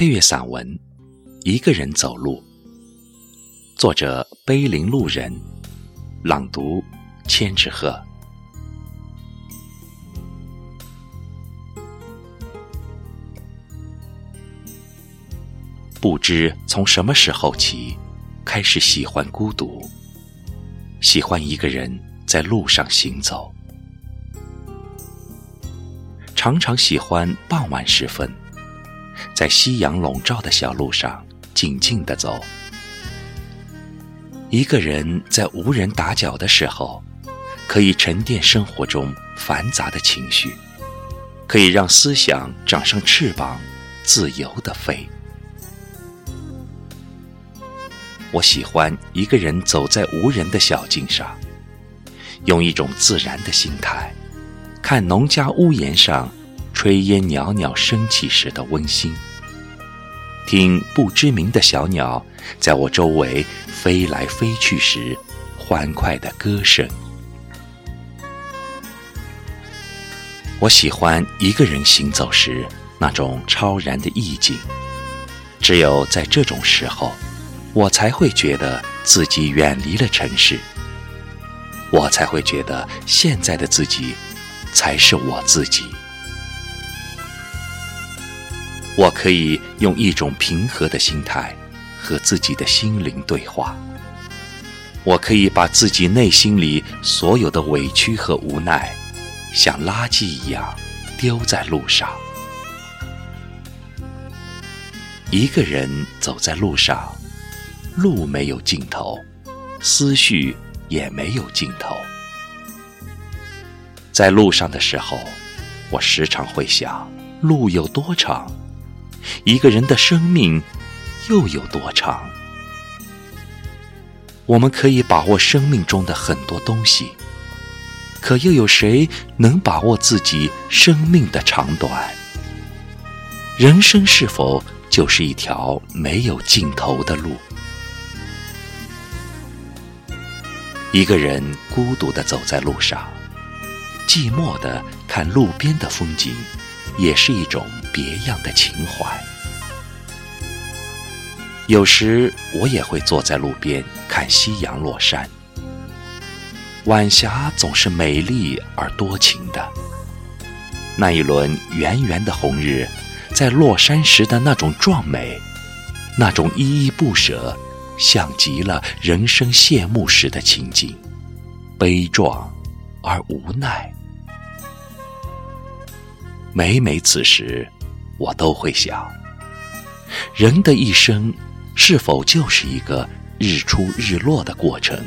配乐散文《一个人走路》，作者碑林路人，朗读千纸鹤。不知从什么时候起，开始喜欢孤独，喜欢一个人在路上行走，常常喜欢傍晚时分。在夕阳笼罩的小路上，静静地走。一个人在无人打搅的时候，可以沉淀生活中繁杂的情绪，可以让思想长上翅膀，自由地飞。我喜欢一个人走在无人的小径上，用一种自然的心态，看农家屋檐上。炊烟袅袅升起时的温馨，听不知名的小鸟在我周围飞来飞去时欢快的歌声。我喜欢一个人行走时那种超然的意境，只有在这种时候，我才会觉得自己远离了城市，我才会觉得现在的自己才是我自己。我可以用一种平和的心态和自己的心灵对话。我可以把自己内心里所有的委屈和无奈，像垃圾一样丢在路上。一个人走在路上，路没有尽头，思绪也没有尽头。在路上的时候，我时常会想：路有多长？一个人的生命又有多长？我们可以把握生命中的很多东西，可又有谁能把握自己生命的长短？人生是否就是一条没有尽头的路？一个人孤独的走在路上，寂寞的看路边的风景。也是一种别样的情怀。有时我也会坐在路边看夕阳落山。晚霞总是美丽而多情的。那一轮圆圆的红日，在落山时的那种壮美，那种依依不舍，像极了人生谢幕时的情景，悲壮而无奈。每每此时，我都会想：人的一生是否就是一个日出日落的过程？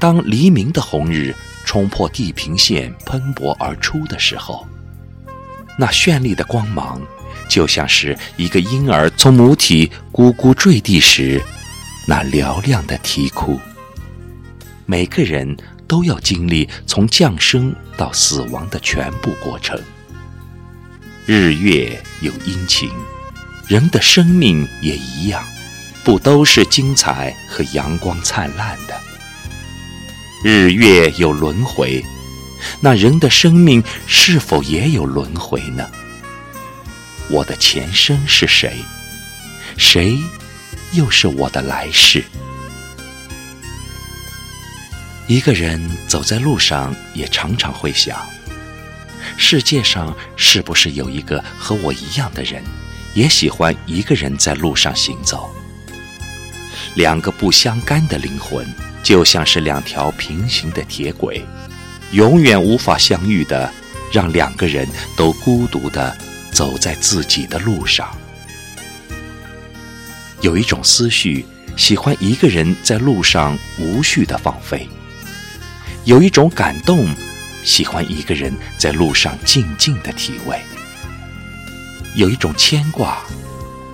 当黎明的红日冲破地平线喷薄而出的时候，那绚丽的光芒，就像是一个婴儿从母体咕咕坠地时那嘹亮的啼哭。每个人。都要经历从降生到死亡的全部过程。日月有阴晴，人的生命也一样，不都是精彩和阳光灿烂的？日月有轮回，那人的生命是否也有轮回呢？我的前生是谁？谁又是我的来世？一个人走在路上，也常常会想：世界上是不是有一个和我一样的人，也喜欢一个人在路上行走？两个不相干的灵魂，就像是两条平行的铁轨，永远无法相遇的，让两个人都孤独的走在自己的路上。有一种思绪，喜欢一个人在路上无序的放飞。有一种感动，喜欢一个人在路上静静的体味；有一种牵挂，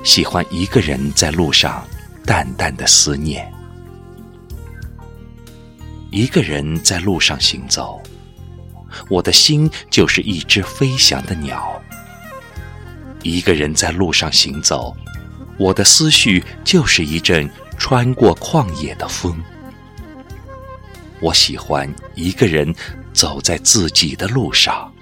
喜欢一个人在路上淡淡的思念。一个人在路上行走，我的心就是一只飞翔的鸟；一个人在路上行走，我的思绪就是一阵穿过旷野的风。我喜欢一个人走在自己的路上。